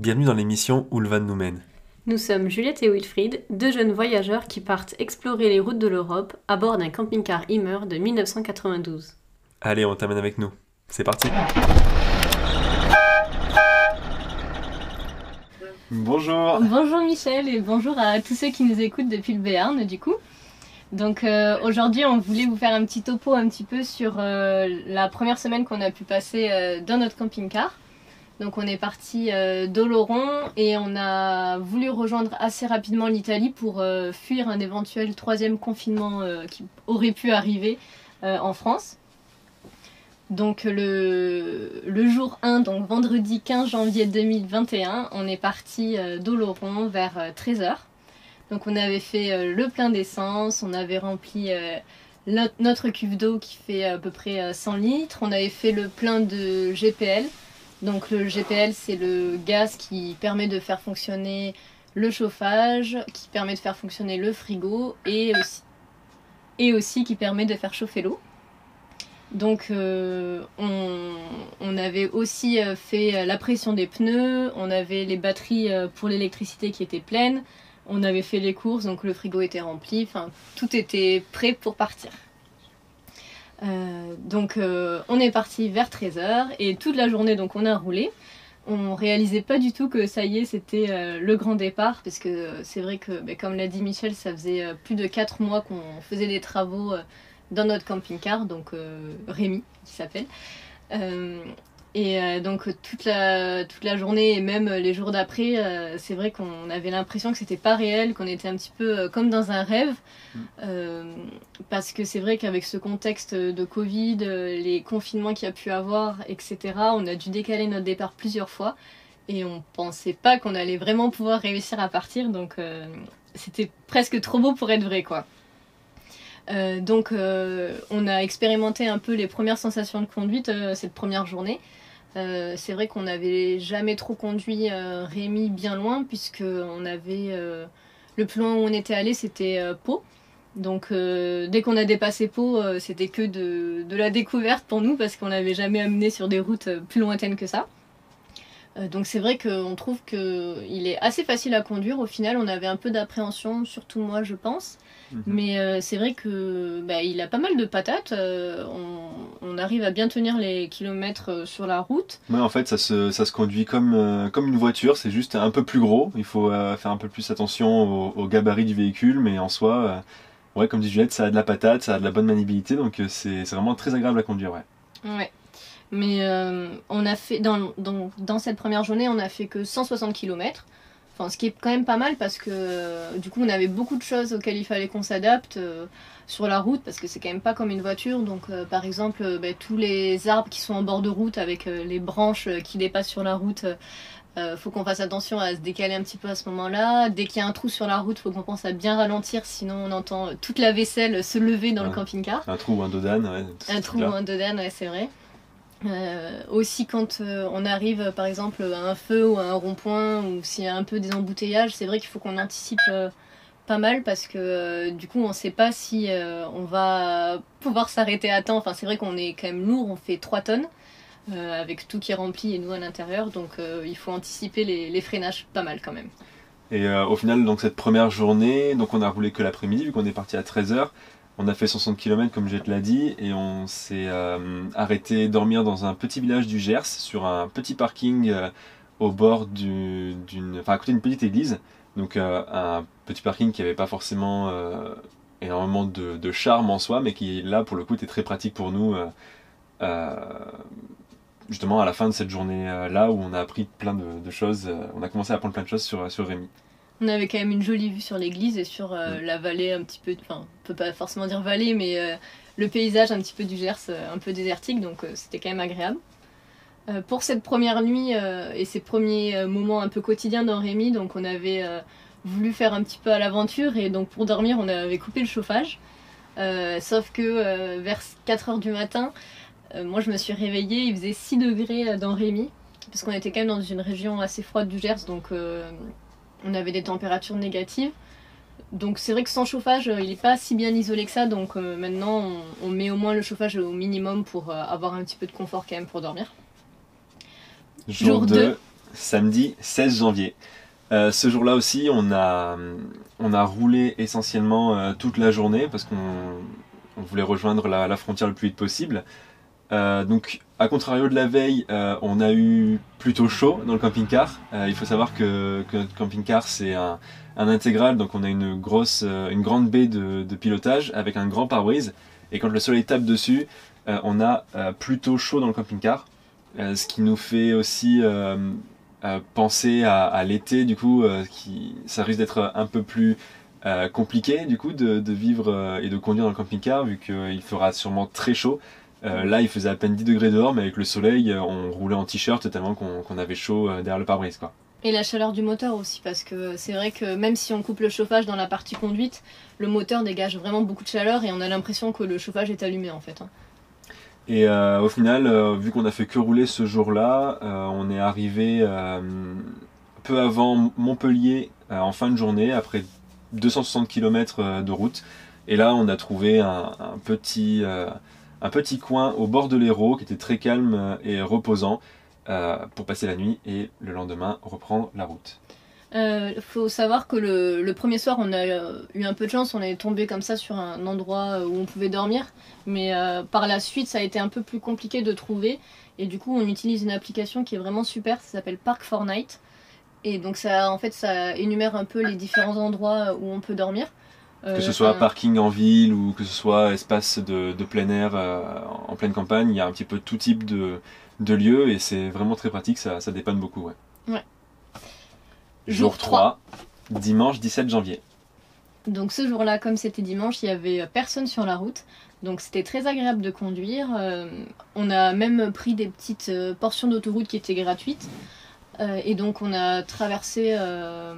Bienvenue dans l'émission Où le van nous mène. Nous sommes Juliette et Wilfried, deux jeunes voyageurs qui partent explorer les routes de l'Europe à bord d'un camping-car Immer de 1992. Allez, on t'amène avec nous. C'est parti. Bonjour. Bonjour Michel et bonjour à tous ceux qui nous écoutent depuis le Béarn du coup. Donc euh, aujourd'hui on voulait vous faire un petit topo un petit peu sur euh, la première semaine qu'on a pu passer euh, dans notre camping-car. Donc on est parti d'Oloron et on a voulu rejoindre assez rapidement l'Italie pour fuir un éventuel troisième confinement qui aurait pu arriver en France. Donc le, jour 1, donc vendredi 15 janvier 2021, on est parti d'Oloron vers 13h. Donc on avait fait euh, le plein d'essence, on avait rempli euh, notre, cuve d'eau qui fait à peu près 100 euh, litres, on avait fait le plein de GPL. Donc le GPL c'est le gaz qui permet de faire fonctionner le chauffage, qui permet de faire fonctionner le frigo et aussi, qui permet de faire chauffer l'eau. Donc on, on, avait aussi fait la pression des pneus, on avait les batteries pour l'électricité qui étaient pleines, on avait fait les courses, donc le frigo était rempli, enfin tout était prêt pour partir. Euh, donc euh, on est parti vers 13h et toute la journée donc on a roulé. On réalisait pas du tout que ça y est c'était euh, le grand départ parce que c'est vrai que ben, comme l'a dit Michel ça faisait plus de 4 mois qu'on faisait des travaux dans notre camping-car donc Rémi qui s'appelle. Et euh, donc toute la, toute la journée et même les jours d'après, euh, c'est vrai qu'on avait l'impression que c'était pas réel, qu'on était un petit peu euh, comme dans un rêve. Mm. parce que c'est vrai qu'avec ce contexte de Covid, les confinements qu'il y a pu avoir, etc., on a dû décaler notre départ plusieurs fois. Et on pensait pas qu'on allait vraiment pouvoir réussir à partir. Donc c'était presque trop beau pour être vrai, quoi. donc on a expérimenté un peu les premières sensations de conduite cette première journée. Euh, c'est vrai qu'on n'avait jamais trop conduit euh, Rémi bien loin, puisque on avait euh, le plus loin où on était allé, c'était Pau. Donc dès qu'on a dépassé Pau, c'était que de, de, la découverte pour nous, parce qu'on n'avait jamais amené sur des routes plus lointaines que ça. donc c'est vrai qu'on trouve qu'il est assez facile à conduire. Au final, on avait un peu d'appréhension, surtout moi, je pense. Mhm. Mais euh, c'est vrai que bah, il a pas mal de patates. Euh, on, arrive à bien tenir les kilomètres euh, sur la route. Ouais, en fait, ça se, ça se conduit comme, comme une voiture. C'est juste un peu plus gros. Il faut faire un peu plus attention au, gabarit du véhicule. Mais en soi, ouais, comme dit Juliette, ça a de la patate, ça a de la bonne maniabilité. Donc c'est vraiment très agréable à conduire. Ouais. ouais. Mais on a fait, dans, dans, dans, cette première journée, on a fait que 160 km ce qui est quand même pas mal parce que du coup on avait beaucoup de choses auxquelles il fallait qu'on s'adapte euh, sur la route parce que c'est quand même pas comme une voiture. Donc euh, par exemple euh, ben, tous les arbres qui sont en bord de route avec les branches qui dépassent sur la route, faut qu'on fasse attention à se décaler un petit peu à ce moment-là. Dès qu'il y a un trou sur la route, faut qu'on pense à bien ralentir, sinon on entend toute la vaisselle se lever dans le camping-car. Un trou ou un dodane, ouais. Un trou ou un dodane, ouais, c'est vrai. Euh, aussi quand euh, on arrive par exemple à un feu ou à un rond-point ou s'il y a un peu des embouteillages, c'est vrai qu'il faut qu'on anticipe euh, pas mal parce que du coup on sait pas si on va pouvoir s'arrêter à temps. Enfin c'est vrai qu'on est quand même lourd, on fait 3 tonnes avec tout qui est rempli et nous à l'intérieur donc il faut anticiper les, les, freinages pas mal quand même. Et au final donc cette première journée, donc on a roulé que l'après-midi vu qu'on est parti à 13h. On a fait 60 km comme je te l'ai dit et on s'est euh, arrêté dormir dans un petit village du Gers sur un petit parking euh, au bord d'une, enfin à côté d'une petite église. Donc euh, un petit parking qui n'avait pas forcément énormément de, charme en soi, mais qui là pour le coup était très pratique pour nous. justement à la fin de cette journée là où on a appris plein de, choses, on a commencé à apprendre plein de choses sur, sur Rémi. On avait quand même une jolie vue sur l'église et sur euh, la vallée un petit peu, enfin, on peut pas forcément dire vallée, mais euh, le paysage un petit peu du Gers, euh, un peu désertique, donc c'était quand même agréable. pour cette première nuit et ces premiers moments un peu quotidiens dans Rémi, donc on avait voulu faire un petit peu à l'aventure et donc pour dormir on avait coupé le chauffage. sauf que vers 4h du matin, moi je me suis réveillée, il faisait 6 degrés dans Rémi, parce qu'on était quand même dans une région assez froide du Gers, donc on avait des températures négatives. Donc c'est vrai que sans chauffage, euh, il n'est pas si bien isolé que ça. Donc euh, maintenant, on, met au moins le chauffage au minimum pour euh, avoir un petit peu de confort quand même pour dormir. Jour, 2. samedi 16 janvier. Euh, ce jour-là aussi, on a, on a roulé essentiellement toute la journée parce qu'on on voulait rejoindre la, la frontière le plus vite possible. Donc, à contrario de la veille, euh, on a eu plutôt chaud dans le camping-car. Euh, il faut savoir que, notre camping-car, c'est un, intégral, donc on a une grosse, euh, une grande baie de, pilotage avec un grand pare-brise. Et quand le soleil tape dessus, on a plutôt chaud dans le camping-car. Ce qui nous fait aussi penser à, l'été, du coup, qui, ça risque d'être un peu plus compliqué, du coup, de, vivre et de conduire dans le camping-car, vu qu'il fera sûrement très chaud. Euh, là, il faisait à peine 10 degrés dehors, mais avec le soleil, euh, on roulait en t-shirt tellement qu'on avait chaud euh, derrière le pare-brise, quoi. Et la chaleur du moteur aussi, parce que c'est vrai que même si on coupe le chauffage dans la partie conduite, le moteur dégage vraiment beaucoup de chaleur et on a l'impression que le chauffage est allumé en fait. hein. Et euh, au final, euh, vu qu'on a fait que rouler ce jour-là, euh, on est arrivé peu avant Montpellier en fin de journée, après 260 km de route. Et là, on a trouvé un, un petit, un petit coin au bord de l'Hérault qui était très calme euh, et reposant euh, pour passer la nuit et le lendemain reprendre la route. Euh, faut savoir que le, premier soir, on a eu un peu de chance, on est tombé comme ça sur un endroit où on pouvait dormir, mais par la suite, ça a été un peu plus compliqué de trouver, et du coup, on utilise une application qui est vraiment super, ça s'appelle Park for Night, et donc ça, en fait, ça énumère un peu les différents endroits où on peut dormir. Euh, Que ce soit enfin, parking en ville ou que ce soit espace de, de plein air euh, en pleine campagne, il y a un petit peu tout type de, de lieux et c'est vraiment très pratique, ça, ça dépanne beaucoup. Ouais. Ouais. Jour Jour 3, dimanche 17 janvier. Donc ce jour-là, comme c'était dimanche, il y avait euh, personne sur la route. Donc c'était très agréable de conduire. Euh, on a même pris des petites euh, portions d'autoroute qui étaient gratuites. Euh, et donc on a traversé euh,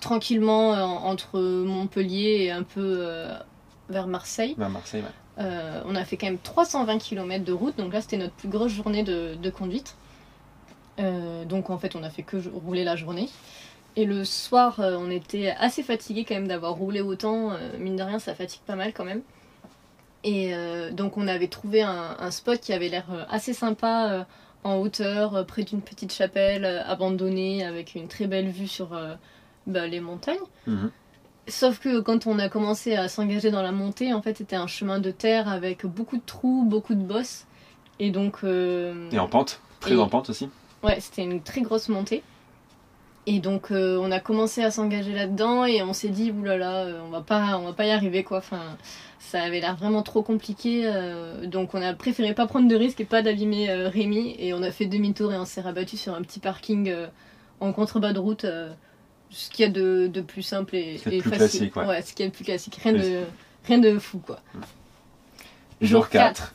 tranquillement euh, entre Montpellier et un peu euh, vers Marseille. À Marseille, ouais. Euh, on a fait quand même 320 km de route, donc là c'était notre plus grosse journée de, de conduite. Donc en fait on a fait que rouler la journée. Et le soir on était assez fatigué quand même d'avoir roulé autant, mine de rien ça fatigue pas mal quand même. Et euh, donc on avait trouvé un, un spot qui avait l'air assez sympa euh, en hauteur, près d'une petite chapelle euh, abandonnée avec une très belle vue sur bah, les montagnes. Mhm. Sauf que quand on a commencé à s'engager dans la montée, en fait, c'était un chemin de terre avec beaucoup de trous, beaucoup de bosses. Et donc, euh, Et en pente, très Et- en pente aussi. ouais, c'était une très grosse montée. Et donc, euh, on a commencé à s'engager là-dedans et on s'est dit, oulala, euh, on va pas, on va pas y arriver quoi. Enfin, ça avait l'air vraiment trop compliqué. euh, donc, on a préféré pas prendre de risques et pas d'abîmer Rémi. Et on a fait demi-tour et on s'est rabattu sur un petit parking en contrebas de route. Ce qu'il y a de, de plus simple et, Ce et plus facile. classique, ouais. ce qu'il y a de plus classique. Rien Oui. de, rien de fou quoi. Jour Jour 4.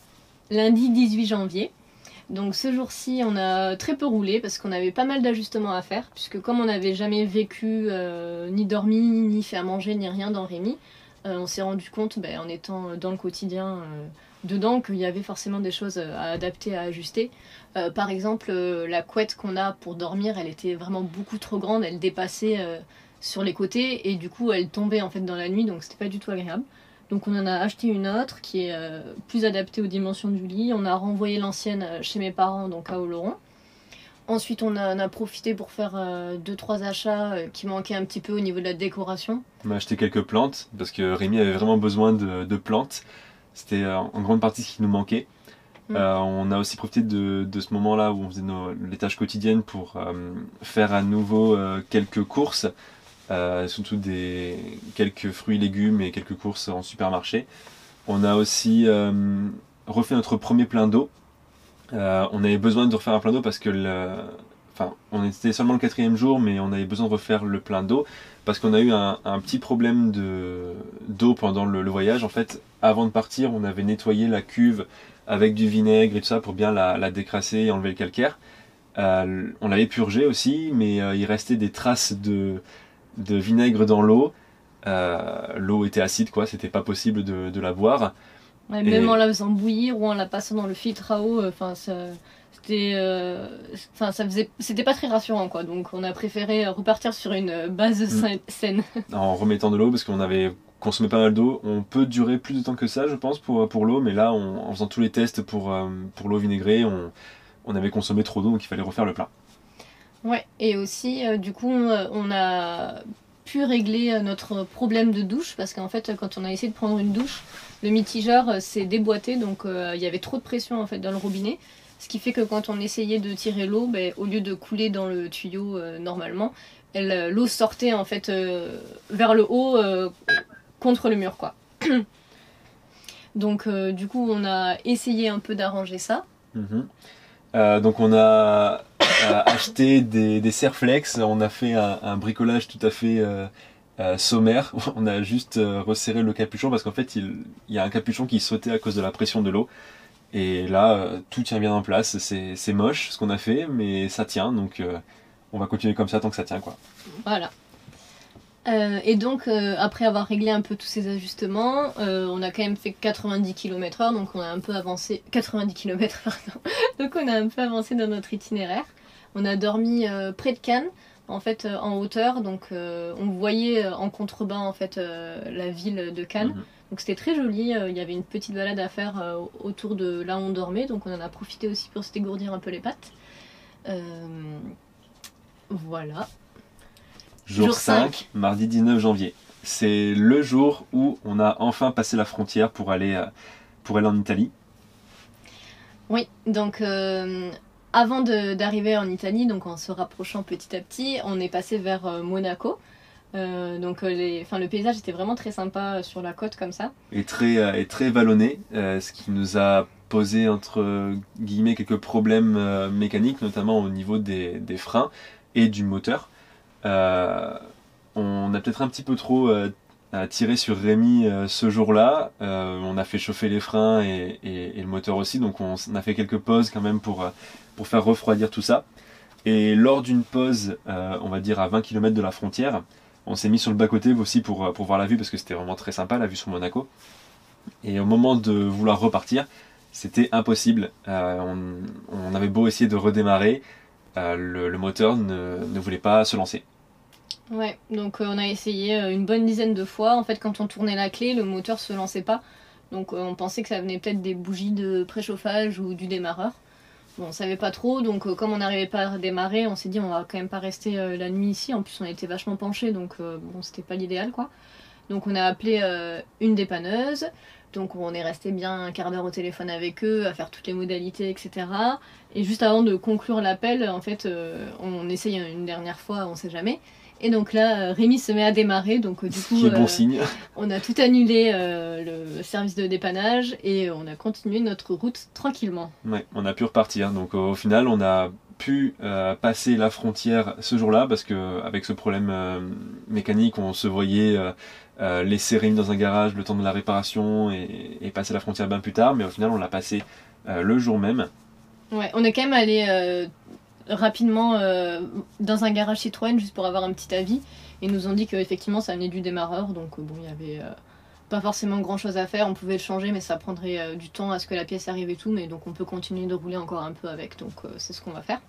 lundi 18 janvier. Donc ce jour-ci, on a très peu roulé parce qu'on avait pas mal d'ajustements à faire, puisque comme on n'avait jamais vécu, euh, ni dormi, ni fait à manger, ni rien dans Rémi, euh, on s'est rendu compte, ben, en étant dans le quotidien euh, dedans, qu'il y avait forcément des choses à adapter, à ajuster. Euh, par exemple, euh, la couette qu'on a pour dormir, elle était vraiment beaucoup trop grande, elle dépassait euh, sur les côtés et du coup elle tombait en fait dans la nuit, donc c'était pas du tout agréable. Donc on en a acheté une autre qui est euh, plus adaptée aux dimensions du lit. On a renvoyé l'ancienne euh, chez mes parents, donc à Oloron. Ensuite on a, a profité pour faire 2-3 achats euh, qui manquaient un petit peu au niveau de la décoration. On a acheté quelques plantes parce que Rémi avait vraiment besoin de plantes. C'était euh, en grande partie ce qui nous manquait. Mm. Euh, on a aussi profité de, de ce moment-là où on faisait nos, les tâches quotidiennes pour euh, faire à nouveau euh, quelques courses, surtout des quelques fruits, légumes et quelques courses en supermarché. On a aussi refait notre premier plein d'eau. On avait besoin de refaire un plein d'eau parce que le, enfin, on était seulement le quatrième jour, mais on avait besoin de refaire le plein d'eau parce qu'on a eu un, un petit problème de d'eau pendant le, le voyage. En fait, avant de partir, on avait nettoyé la cuve avec du vinaigre et tout ça pour bien la, la décrasser et enlever le calcaire. Euh, on l'avait purgé aussi, mais euh, il restait des traces de, de vinaigre dans l'eau. Euh, l'eau était acide, quoi, c'était pas possible de, de la boire. Ouais, Et- Même en la faisant bouillir ou en la passant dans le filtre à eau, enfin ça, c'était, euh, enfin ça faisait, c'était pas très rassurant quoi. Donc on a préféré repartir sur une base Mm. sain- saine. en remettant de l'eau parce qu'on avait consommé pas mal d'eau. On peut durer plus de temps que ça, je pense, pour, pour l'eau, mais là, on- en faisant tous les tests pour, euh, pour l'eau vinaigrée, on, on avait consommé trop d'eau, donc il fallait refaire le plein. Ouais, et aussi, euh, du coup, on a pu régler euh, notre problème de douche parce qu'en fait, quand on a essayé de prendre une douche, le mitigeur euh, s'est déboîté, donc euh, il y avait trop de pression en fait dans le robinet. Ce qui fait que quand on essayait de tirer l'eau, ben, au lieu de couler dans le tuyau euh, normalement, euh, l'eau sortait en fait euh, vers le haut contre le mur quoi. Donc du coup on a essayé un peu d'arranger ça. Mhm. Donc on a acheté des, Serflex, on a fait un, bricolage tout à fait sommaire. On a juste resserré le capuchon parce qu'en fait il, il y a un capuchon qui sautait à cause de la pression de l'eau. Et là euh, tout tient bien en place. C'est moche ce qu'on a fait, mais ça tient. Donc euh, on va continuer comme ça tant que ça tient quoi. Voilà. Euh, et donc, euh, après avoir réglé un peu tous ces ajustements, on a quand même fait 90 km/h, donc on a un peu avancé. 90 km, pardon. donc on a un peu avancé dans notre itinéraire. On a dormi près de Cannes, en fait, en hauteur, donc on voyait en contrebas en fait la ville de Cannes. Mhm. Donc c'était très joli. euh, Il y avait une petite balade à faire euh, autour de là où on dormait, donc on en a profité aussi pour se dégourdir un peu les pattes. Euh, voilà. Jour, Jour 5, cinq. mardi 19 janvier. C'est le jour où on a enfin passé la frontière pour aller, pour aller en Italie. Oui, donc euh, avant d'arriver en Italie, donc en se rapprochant petit à petit, on est passé vers Monaco. Euh, donc euh, le paysage était vraiment très sympa euh, sur la côte comme ça. et très, et très vallonné, ce qui nous a posé entre guillemets quelques problèmes mécaniques, notamment au niveau des, freins et du moteur. On a peut-être un petit peu trop tiré sur Rémi ce jour-là. On a fait chauffer les freins et, le moteur aussi, donc on, a fait quelques pauses quand même pour, pour faire refroidir tout ça. Et lors d'une pause, on va dire à 20 km de la frontière, on s'est mis sur le bas-côté aussi pour, euh, pour voir la vue parce que c'était vraiment très sympa la vue sur Monaco. Et au moment de vouloir repartir, c'était impossible. Euh, on, avait beau essayer de redémarrer, euh, le, moteur ne, voulait pas se lancer. Ouais, donc on a essayé une bonne dizaine de fois. En fait, quand on tournait la clé, le moteur se lançait pas. Donc on pensait que ça venait peut-être des bougies de préchauffage ou du démarreur. Bon, on savait pas trop, donc euh, comme on n'arrivait pas à démarrer, on s'est dit on va quand même pas rester euh, la nuit ici. En plus, on était vachement penchés, donc euh, bon, c'était pas l'idéal quoi. Donc on a appelé une dépanneuse. Donc on est resté bien un quart d'heure au téléphone avec eux, à faire toutes les modalités, etc. Et juste avant de conclure l'appel, en fait, on essaye une dernière fois, on sait jamais. Et donc là, euh, Rémi se met à démarrer, donc euh, du Ce coup, qui est bon euh, signe. on a tout annulé euh, le service de dépannage et on a continué notre route tranquillement. Ouais, on a pu repartir. Donc au final, on a pu passer la frontière ce jour-là parce que avec ce problème mécanique, on se voyait laisser Rémi dans un garage le temps de la réparation et, et passer la frontière bien plus tard. Mais au final, on l'a passé le jour même. Ouais, on est quand même allé rapidement euh, dans un garage Citroën juste pour avoir un petit avis. Ils nous ont dit qu'effectivement ça venait du démarreur, donc euh, bon, il y avait euh, pas forcément grand chose à faire. On pouvait le changer, mais ça prendrait du temps à ce que la pièce arrive et tout. Mais donc on peut continuer de rouler encore un peu avec, donc c'est ce qu'on va faire.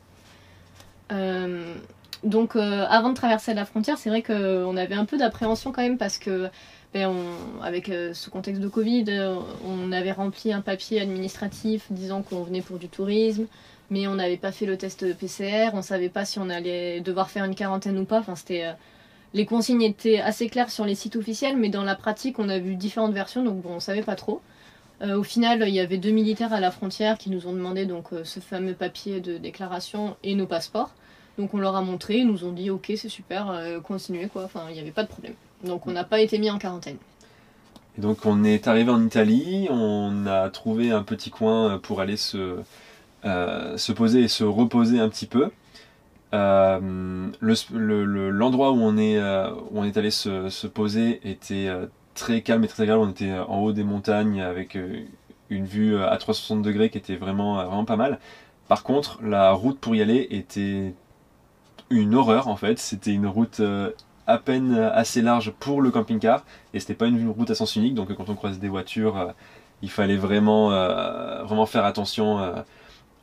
Donc avant de traverser la frontière, c'est vrai qu'on avait un peu d'appréhension quand même parce que ben, avec ce contexte de Covid, on avait rempli un papier administratif disant qu'on venait pour du tourisme, mais on n'avait pas fait le test PCR, on savait pas si on allait devoir faire une quarantaine ou pas. Enfin, c'était euh, les consignes étaient assez claires sur les sites officiels, mais dans la pratique, on a vu différentes versions, donc bon, on savait pas trop. Euh, au final, il y avait deux militaires à la frontière qui nous ont demandé donc euh, ce fameux papier de déclaration et nos passeports. Donc on leur a montré, ils nous ont dit ok c'est super, continuez quoi, enfin il n'y avait pas de problème. Donc on n'a pas été mis en quarantaine. Et donc on est arrivé en Italie, on a trouvé un petit coin pour aller se, euh, se poser et se reposer un petit peu. Euh, le- le- le- L'endroit où on est, euh, où on est allé se, se poser était très calme et très agréable. On était en haut des montagnes avec une vue à 360 degrés qui était vraiment, vraiment pas mal. Par contre, la route pour y aller était une horreur en fait. C'était une route à peine assez large pour le camping-car et c'était pas une route à sens unique. Donc quand on croise des voitures, il fallait vraiment, vraiment faire attention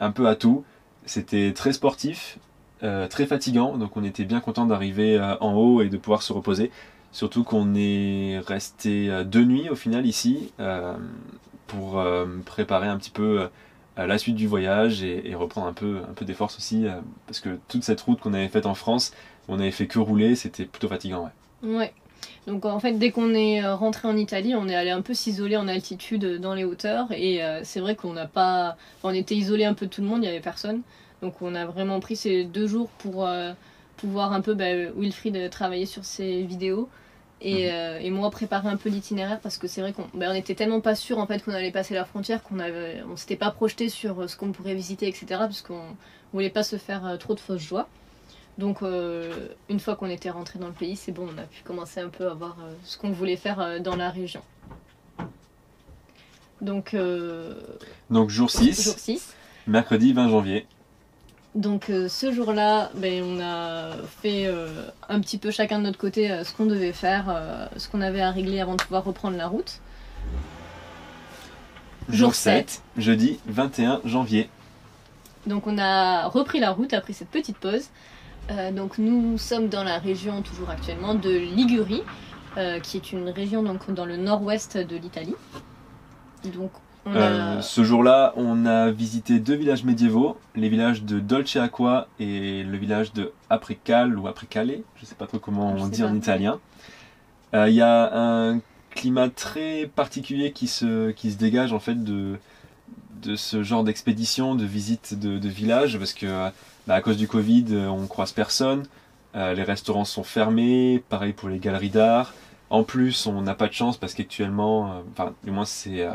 un peu à tout. C'était très sportif, euh, très fatigant, donc on était bien content d'arriver euh, en haut et de pouvoir se reposer. Surtout qu'on est resté euh, deux nuits au final ici pour préparer un petit peu à la suite du voyage et, reprendre un peu, un peu des forces aussi, parce que toute cette route qu'on avait faite en France, on avait fait que rouler, c'était plutôt fatigant. Ouais. Ouais. Donc en fait, dès qu'on est euh, rentré en Italie, on est allé un peu s'isoler en altitude euh, dans les hauteurs. Et euh, c'est vrai qu'on n'a pas. enfin, on était isolé un peu de tout le monde, il n'y avait personne. Donc on a vraiment pris ces deux jours pour euh, pouvoir un peu, bah, Wilfried, travailler sur ses vidéos. Et, euh, et moi préparer un peu l'itinéraire parce que c'est vrai qu'on bah, on était tellement pas sûr en fait qu'on allait passer la frontière qu'on avait on s'était pas projeté sur ce qu'on pourrait visiter etc parce qu'on voulait pas se faire trop de fausses joies donc euh, une fois qu'on était rentré dans le pays c'est bon on a pu commencer un peu à voir euh, ce qu'on voulait faire euh, dans la région donc Donc jour 6, jour 6 mercredi 20 janvier. donc euh, ce jour-là, ben, on a fait euh, un petit peu chacun de notre côté euh, ce qu'on devait faire, ce qu'on avait à régler avant de pouvoir reprendre la route. Jour 7. jeudi 21 janvier. Donc on a repris la route après cette petite pause. Euh, donc nous sommes dans la région toujours actuellement de Ligurie, euh, qui est une région donc dans le nord-ouest de l'Italie. Donc on a... Euh, ce jour-là, on a visité deux villages médiévaux, les villages de Dolce Acqua et le village de Apricale ou Apricale, je sais pas trop comment Je on dit pas. en italien. Il y a un climat très particulier qui se, qui se dégage en fait de, de ce genre d'expédition, de visite de, de village, parce que bah, à cause du Covid, euh, on croise personne, euh, les restaurants sont fermés, pareil pour les galeries d'art. En plus, on n'a pas de chance parce qu'actuellement, euh, enfin, du moins c'est euh,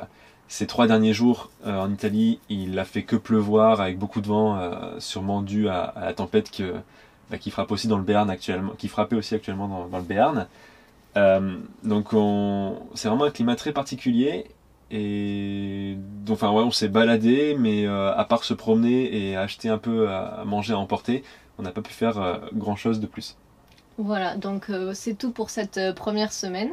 ces trois derniers jours euh, en Italie, il a fait que pleuvoir avec beaucoup de vent, euh, sûrement dû à, à la tempête que, bah, qui frappe aussi dans le Béarn actuellement, qui frappait aussi actuellement dans, dans le Béarn. Euh, donc on, c'est vraiment un climat très particulier et donc enfin ouais, on s'est baladé, mais euh, à part se promener et acheter un peu à, à manger à emporter, on n'a pas pu faire grand chose de plus. Voilà, donc euh, c'est tout pour cette euh, première semaine.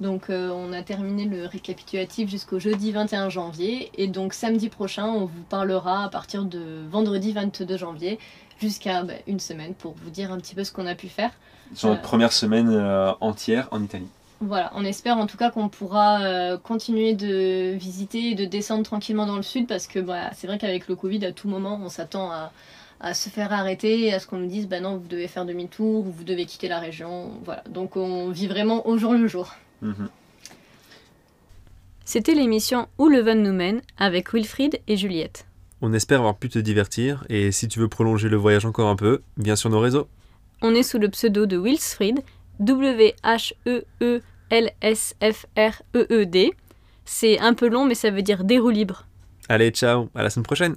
Donc euh, on a terminé le récapitulatif jusqu'au jeudi 21 janvier et donc samedi prochain on vous parlera à partir de vendredi 22 janvier jusqu'à bah, une semaine pour vous dire un petit peu ce qu'on a pu faire. Sur notre Euh. première semaine euh, entière en Italie. Voilà, on espère en tout cas qu'on pourra euh, continuer de visiter et de descendre tranquillement dans le sud parce que bah, c'est vrai qu'avec le Covid à tout moment on s'attend à, à se faire arrêter et à ce qu'on nous dise bah non vous devez faire demi-tour ou vous devez quitter la région. Voilà, donc on vit vraiment au jour le jour. Mhm. C'était l'émission Où le Van nous mène avec Wilfried et Juliette. On espère avoir pu te divertir et si tu veux prolonger le voyage encore un peu, viens sur nos réseaux. On est sous le pseudo de Wilsfried, W-H-E-E-L-S-F-R-E-E-D. C'est un peu long mais ça veut dire des libres. Allez, ciao, à la semaine prochaine